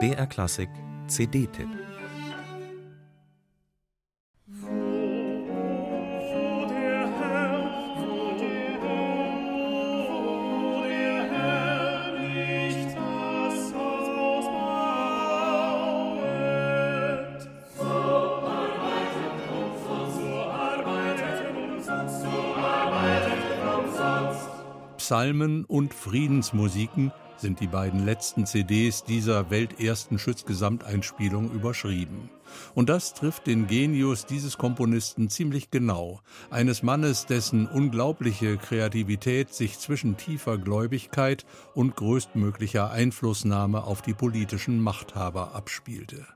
BR Klassik CD-Tipp Psalmen und Friedensmusiken sind die beiden letzten CDs dieser weltersten Schütz-Gesamteinspielung überschrieben. Und das trifft den Genius dieses Komponisten ziemlich genau, eines Mannes, dessen unglaubliche Kreativität sich zwischen tiefer Gläubigkeit und größtmöglicher Einflussnahme auf die politischen Machthaber abspielte.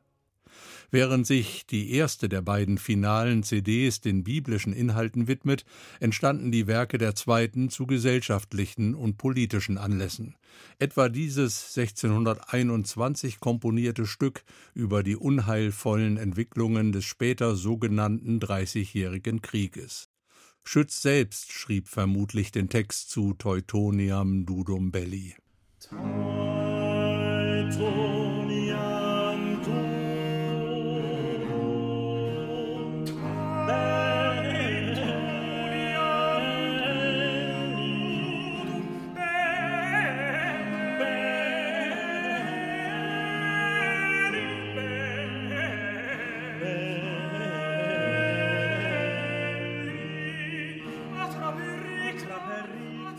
Während sich die erste der beiden finalen CDs den biblischen Inhalten widmet, entstanden die Werke der zweiten zu gesellschaftlichen und politischen Anlässen. Etwa dieses 1621 komponierte Stück über die unheilvollen Entwicklungen des später sogenannten Dreißigjährigen Krieges. Schütz selbst schrieb vermutlich den Text zu Teutoniam Dudum Belli.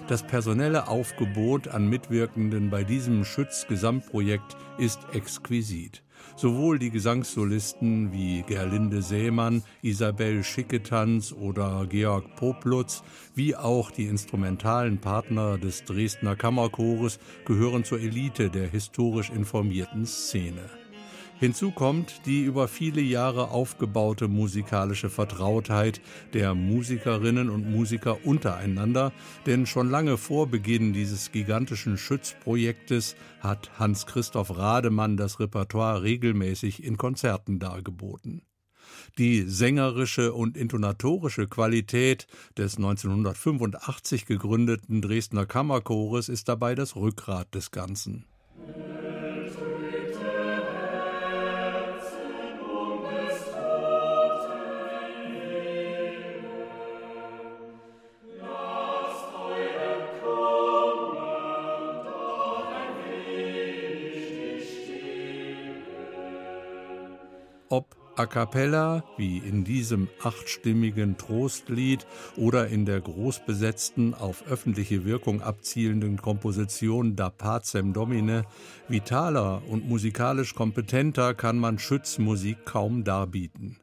Das personelle Aufgebot an Mitwirkenden bei diesem Schütz-Gesamtprojekt ist exquisit. Sowohl die Gesangssolisten wie Gerlinde Seemann, Isabel Schicketanz oder Georg Poplutz, wie auch die instrumentalen Partner des Dresdner Kammerchores gehören zur Elite der historisch informierten Szene. Hinzu kommt die über viele Jahre aufgebaute musikalische Vertrautheit der Musikerinnen und Musiker untereinander, denn schon lange vor Beginn dieses gigantischen Schützprojektes hat Hans-Christoph Rademann das Repertoire regelmäßig in Konzerten dargeboten. Die sängerische und intonatorische Qualität des 1985 gegründeten Dresdner Kammerchores ist dabei das Rückgrat des Ganzen. Ob a cappella, wie in diesem achtstimmigen Trostlied oder in der großbesetzten, auf öffentliche Wirkung abzielenden Komposition Da Pacem Domine, vitaler und musikalisch kompetenter kann man Schützmusik kaum darbieten.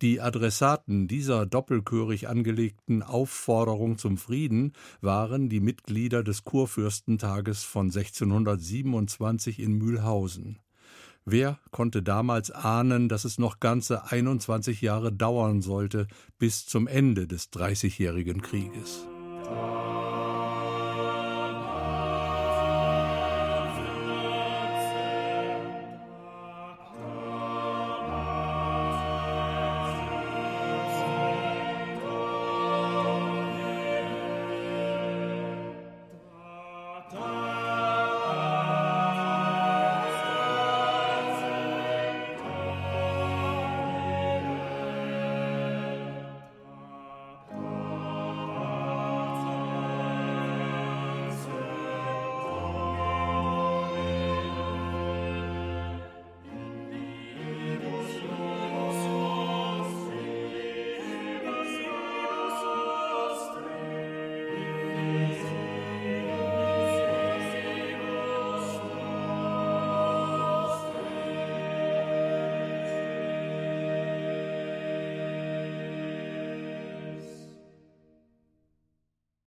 Die Adressaten dieser doppelchörig angelegten Aufforderung zum Frieden waren die Mitglieder des Kurfürstentages von 1627 in Mühlhausen. Wer konnte damals ahnen, dass es noch ganze 21 Jahre dauern sollte bis zum Ende des Dreißigjährigen Krieges?